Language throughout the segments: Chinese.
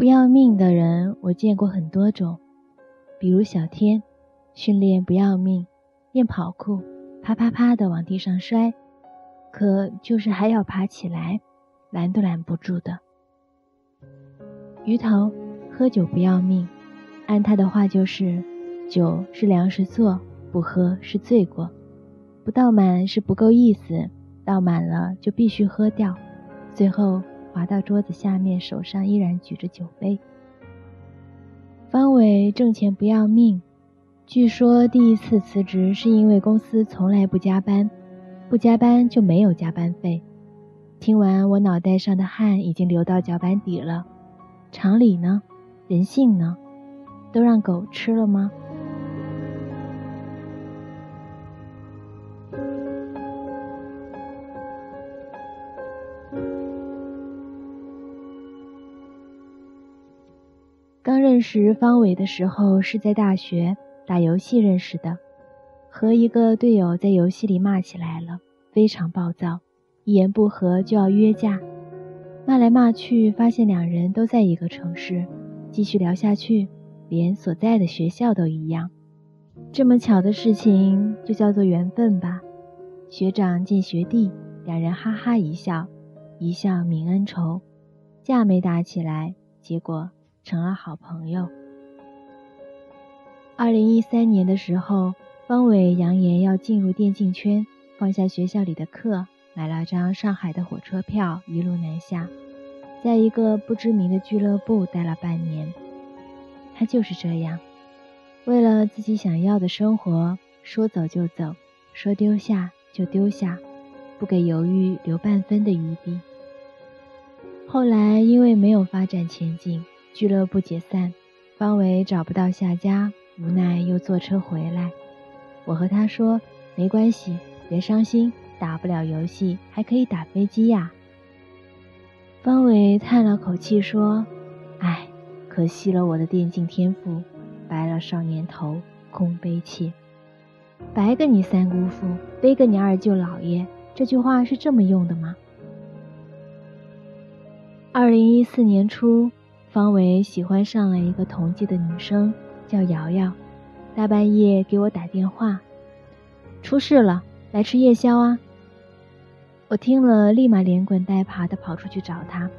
不要命的人，我见过很多种，比如小天，训练不要命，练跑酷，啪啪啪的往地上摔，可就是还要爬起来，拦都拦不住的。鱼头，喝酒不要命，按他的话就是，酒是粮食做，不喝是罪过，不倒满是不够意思，倒满了就必须喝掉，最后。滑到桌子下面，手上依然举着酒杯。方伟挣钱不要命，据说第一次辞职是因为公司从来不加班，不加班就没有加班费。听完，我脑袋上的汗已经流到脚板底了。常理呢？人性呢？都让狗吃了吗？认识方伟的时候是在大学打游戏认识的，和一个队友在游戏里骂起来了，非常暴躁，一言不合就要约架，骂来骂去，发现两人都在一个城市，继续聊下去，连所在的学校都一样，这么巧的事情就叫做缘分吧。学长见学弟，两人哈哈一笑，一笑泯恩仇，架没打起来，结果。成了好朋友。二零一三年的时候，方伟扬言要进入电竞圈，放下学校里的课，买了张上海的火车票，一路南下，在一个不知名的俱乐部待了半年。他就是这样，为了自己想要的生活，说走就走，说丢下就丢下，不给犹豫留半分的余地。后来因为没有发展前景。俱乐部解散，方伟找不到下家，无奈又坐车回来。我和他说：“没关系，别伤心，打不了游戏还可以打飞机呀。”方伟叹了口气说：“唉，可惜了我的电竞天赋，白了少年头，空悲切。白个你三姑父，背个你二舅姥爷，这句话是这么用的吗？”二零一四年初。方伟喜欢上了一个同济的女生，叫瑶瑶，大半夜给我打电话，出事了，来吃夜宵啊！我听了，立马连滚带爬的跑出去找他。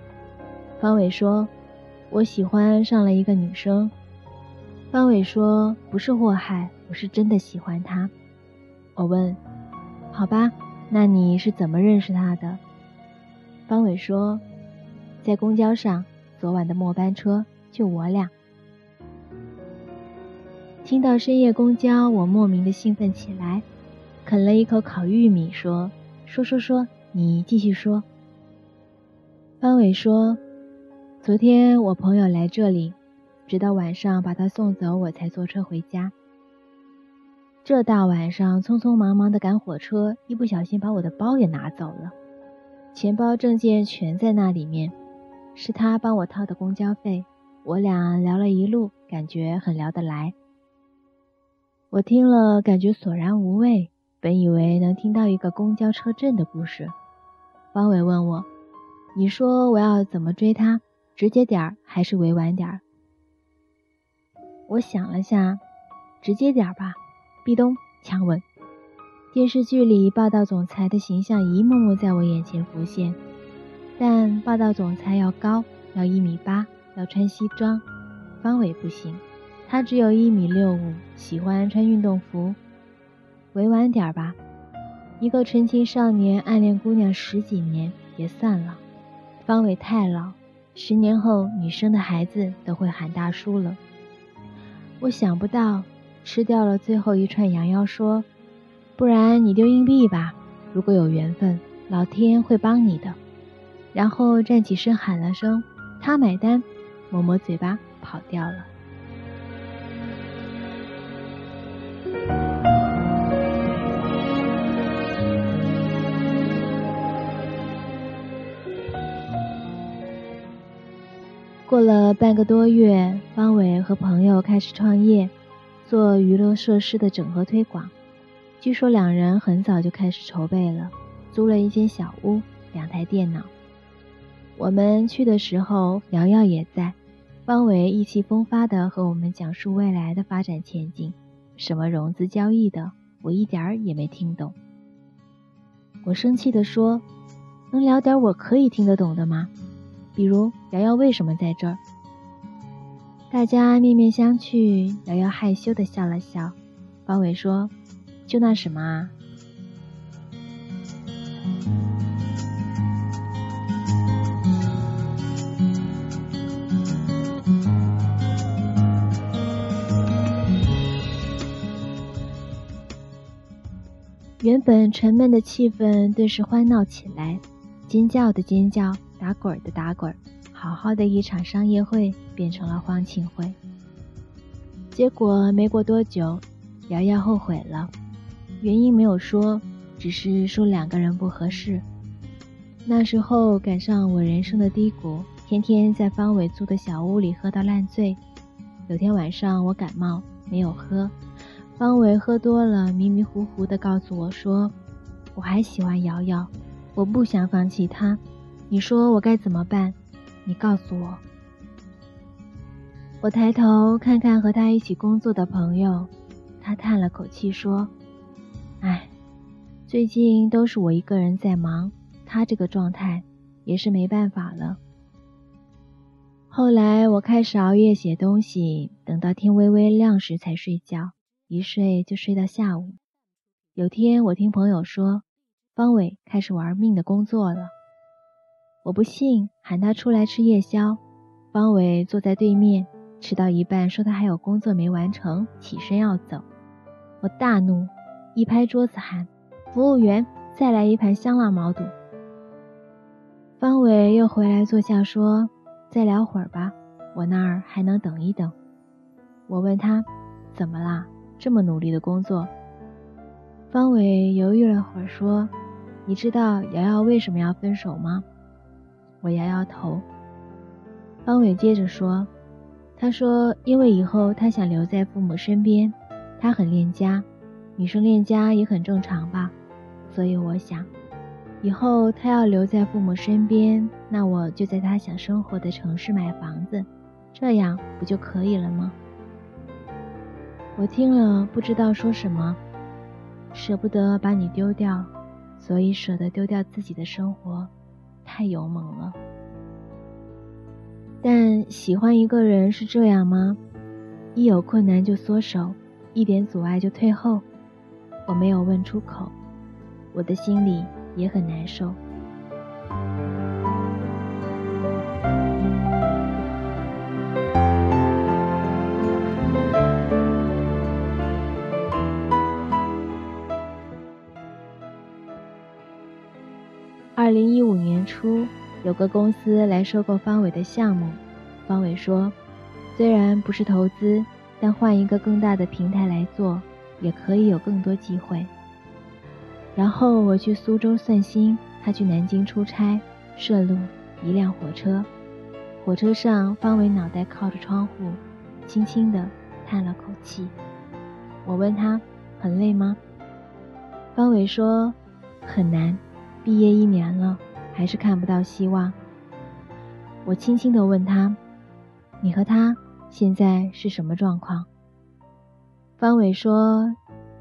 方伟说：“我喜欢上了一个女生。”方伟说：“不是祸害，我是真的喜欢她。”我问：“好吧，那你是怎么认识她的？”方伟说：“在公交上。”昨晚的末班车就我俩。听到深夜公交，我莫名的兴奋起来，啃了一口烤玉米，说：“说说说，你继续说。”方伟说：“昨天我朋友来这里，直到晚上把他送走，我才坐车回家。这大晚上匆匆忙忙的赶火车，一不小心把我的包也拿走了，钱包、证件全在那里面。”是他帮我掏的公交费，我俩聊了一路，感觉很聊得来。我听了，感觉索然无味。本以为能听到一个公交车震的故事。方伟问我：“你说我要怎么追他？直接点儿还是委婉点儿？”我想了下，直接点儿吧。壁咚，强吻。电视剧里霸道总裁的形象一幕幕在我眼前浮现。但霸道总裁要高，要一米八，要穿西装。方伟不行，他只有一米六五，喜欢穿运动服。委婉点吧，一个纯情少年暗恋姑娘十几年也算了。方伟太老，十年后女生的孩子都会喊大叔了。我想不到，吃掉了最后一串羊腰说，不然你丢硬币吧，如果有缘分，老天会帮你的。然后站起身喊了声“他买单”，抹抹嘴巴跑掉了。过了半个多月，方伟和朋友开始创业，做娱乐设施的整合推广。据说两人很早就开始筹备了，租了一间小屋，两台电脑。我们去的时候，瑶瑶也在。方伟意气风发地和我们讲述未来的发展前景，什么融资交易的，我一点儿也没听懂。我生气地说：“能聊点我可以听得懂的吗？比如瑶瑶为什么在这儿？”大家面面相觑，瑶瑶害羞地笑了笑。方伟说：“就那什么啊。”原本沉闷的气氛顿时欢闹起来，尖叫的尖叫，打滚的打滚，好好的一场商业会变成了欢庆会。结果没过多久，瑶瑶后悔了，原因没有说，只是说两个人不合适。那时候赶上我人生的低谷，天天在方伟租的小屋里喝到烂醉。有天晚上我感冒，没有喝。方伟喝多了，迷迷糊糊地告诉我说：“我还喜欢瑶瑶，我不想放弃她。你说我该怎么办？你告诉我。”我抬头看看和他一起工作的朋友，他叹了口气说：“唉，最近都是我一个人在忙，他这个状态也是没办法了。”后来我开始熬夜写东西，等到天微微亮时才睡觉。一睡就睡到下午。有天我听朋友说，方伟开始玩命的工作了。我不信，喊他出来吃夜宵。方伟坐在对面，吃到一半说他还有工作没完成，起身要走。我大怒，一拍桌子喊：“服务员，再来一盘香辣毛肚。”方伟又回来坐下说：“再聊会儿吧，我那儿还能等一等。”我问他：“怎么啦？”这么努力的工作，方伟犹豫了会儿，说：“你知道瑶瑶为什么要分手吗？”我摇摇头。方伟接着说：“他说，因为以后他想留在父母身边，他很恋家，女生恋家也很正常吧。所以我想，以后他要留在父母身边，那我就在他想生活的城市买房子，这样不就可以了吗？”我听了不知道说什么，舍不得把你丢掉，所以舍得丢掉自己的生活，太勇猛了。但喜欢一个人是这样吗？一有困难就缩手，一点阻碍就退后。我没有问出口，我的心里也很难受。二零一五年初，有个公司来收购方伟的项目。方伟说：“虽然不是投资，但换一个更大的平台来做，也可以有更多机会。”然后我去苏州散心，他去南京出差。顺路一辆火车，火车上方伟脑袋靠着窗户，轻轻地叹了口气。我问他：“很累吗？”方伟说：“很难。”毕业一年了，还是看不到希望。我轻轻地问他：“你和他现在是什么状况？”方伟说：“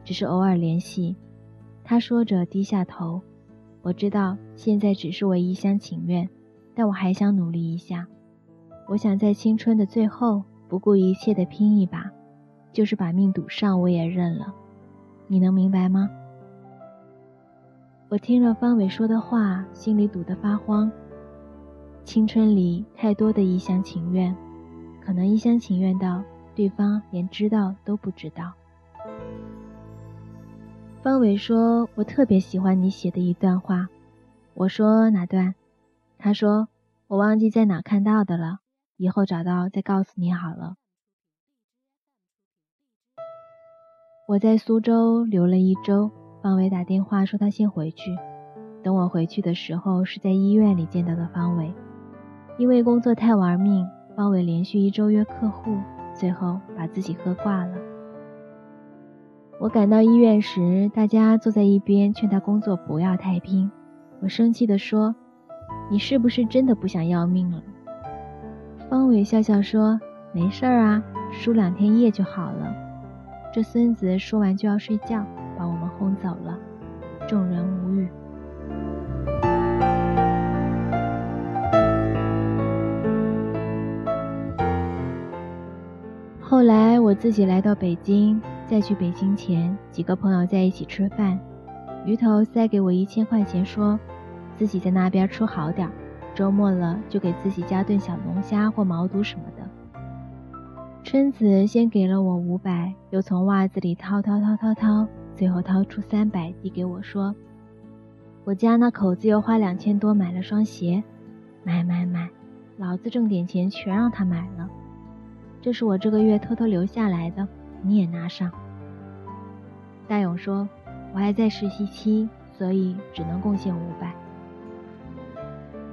只是偶尔联系。”他说着低下头。我知道现在只是我一厢情愿，但我还想努力一下。我想在青春的最后不顾一切地拼一把，就是把命赌上，我也认了。你能明白吗？我听了方伟说的话，心里堵得发慌。青春里太多的一厢情愿，可能一厢情愿到对方连知道都不知道。方伟说：“我特别喜欢你写的一段话。”我说：“哪段？”他说：“我忘记在哪看到的了，以后找到再告诉你好了。”我在苏州留了一周。方伟打电话说他先回去，等我回去的时候是在医院里见到的方伟。因为工作太玩命，方伟连续一周约客户，最后把自己喝挂了。我赶到医院时，大家坐在一边劝他工作不要太拼。我生气地说：“你是不是真的不想要命了？”方伟笑笑说：“没事儿啊，输两天液就好了。”这孙子说完就要睡觉，轰走了。众人无语。后来我自己来到北京，在去北京前，几个朋友在一起吃饭，鱼头塞给我一千块钱，说自己在那边吃好点，周末了就给自己加顿小龙虾或毛肚什么的。春子先给了我五百，又从袜子里掏掏掏掏掏，最后掏出三百递给我，说：“我家那口子又花两千多买了双鞋，买买买，老子挣点钱全让他买了。”这是我这个月偷偷留下来的，你也拿上。大勇说：“我还在实习期，所以只能贡献五百。”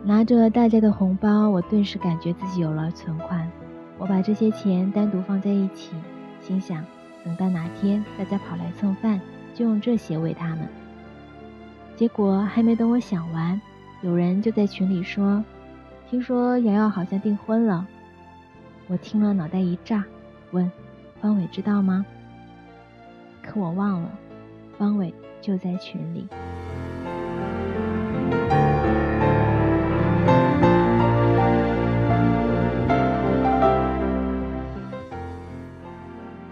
拿着大家的红包，我顿时感觉自己有了存款。我把这些钱单独放在一起，心想：等到哪天大家跑来蹭饭，就用这些喂他们。结果还没等我想完，有人就在群里说：“听说瑶瑶好像订婚了。”我听了，脑袋一炸，问：“方伟知道吗？”可我忘了，方伟就在群里。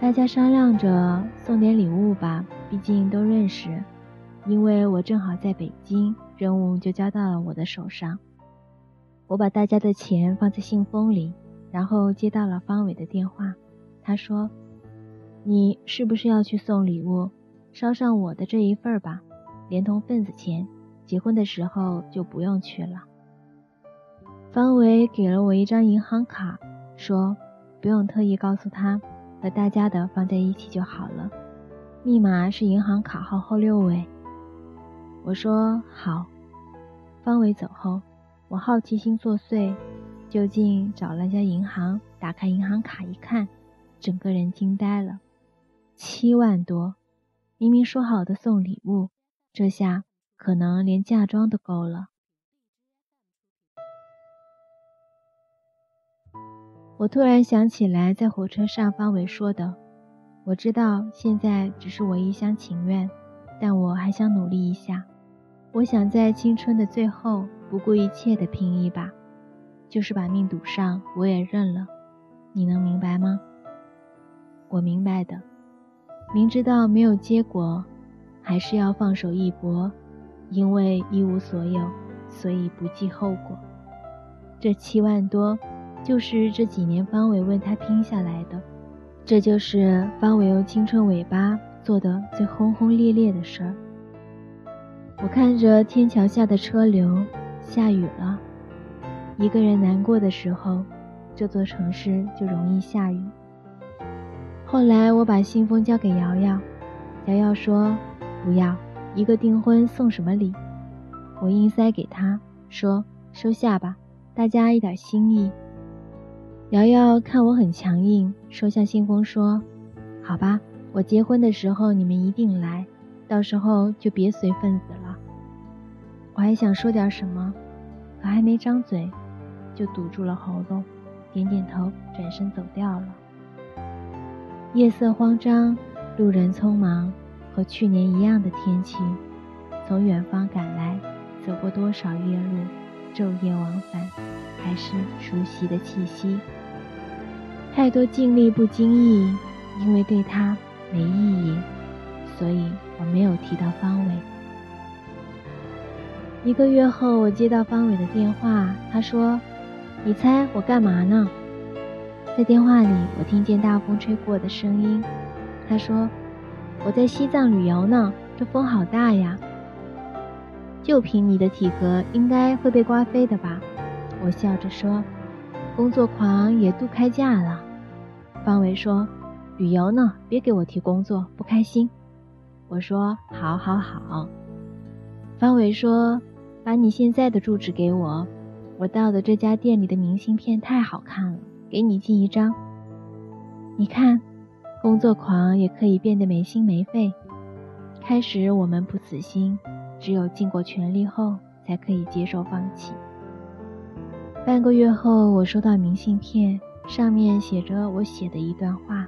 大家商量着送点礼物吧，毕竟都认识。因为我正好在北京，任务就交到了我的手上。我把大家的钱放在信封里。然后接到了方伟的电话，他说：“你是不是要去送礼物？捎上我的这一份吧，连同份子钱。结婚的时候就不用去了。”方伟给了我一张银行卡，说：“不用特意告诉他，和大家的放在一起就好了。密码是银行卡号后六位。”我说：“好。”方伟走后，我好奇心作祟。就近找了家银行，打开银行卡一看，整个人惊呆了，七万多！明明说好的送礼物，这下可能连嫁妆都够了。我突然想起来，在火车上方伟说的：“我知道现在只是我一厢情愿，但我还想努力一下。我想在青春的最后，不顾一切的拼一把。”就是把命赌上，我也认了。你能明白吗？我明白的。明知道没有结果，还是要放手一搏，因为一无所有，所以不计后果。这七万多，就是这几年方伟问他拼下来的。这就是方伟用青春尾巴做的最轰轰烈烈的事儿。我看着天桥下的车流，下雨了。一个人难过的时候，这座城市就容易下雨。后来我把信封交给瑶瑶，瑶瑶说：“不要，一个订婚送什么礼？”我硬塞给她，说：“收下吧，大家一点心意。”瑶瑶看我很强硬，收下信封说：“好吧，我结婚的时候你们一定来，到时候就别随份子了。”我还想说点什么，可还没张嘴。就堵住了喉咙，点点头，转身走掉了。夜色慌张，路人匆忙，和去年一样的天气。从远方赶来，走过多少夜路，昼夜往返，还是熟悉的气息。太多尽力不经意，因为对他没意义，所以我没有提到方伟。一个月后，我接到方伟的电话，他说。你猜我干嘛呢？在电话里，我听见大风吹过的声音。他说：“我在西藏旅游呢，这风好大呀。”就凭你的体格，应该会被刮飞的吧？我笑着说：“工作狂也度开假了。”方伟说：“旅游呢，别给我提工作，不开心。”我说：“好，好，好。”方伟说：“把你现在的住址给我。”我到的这家店里的明信片太好看了，给你寄一张。你看，工作狂也可以变得没心没肺。开始我们不死心，只有尽过全力后，才可以接受放弃。半个月后，我收到明信片，上面写着我写的一段话。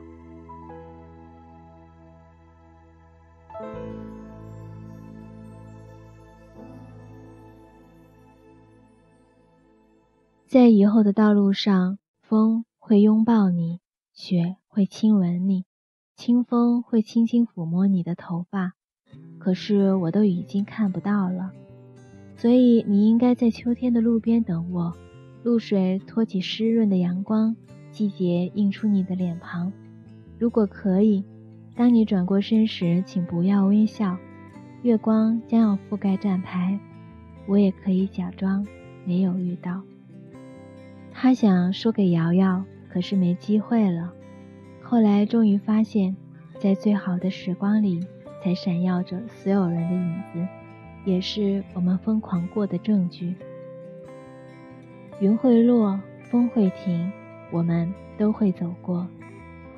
在以后的道路上，风会拥抱你，雪会亲吻你，清风会轻轻抚摸你的头发。可是我都已经看不到了，所以你应该在秋天的路边等我。露水托起湿润的阳光，季节映出你的脸庞。如果可以，当你转过身时，请不要微笑。月光将要覆盖站牌，我也可以假装没有遇到。他想说给瑶瑶，可是没机会了。后来终于发现，在最好的时光里，才闪耀着所有人的影子，也是我们疯狂过的证据。云会落，风会停，我们都会走过。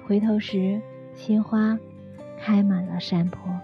回头时，鲜花开满了山坡。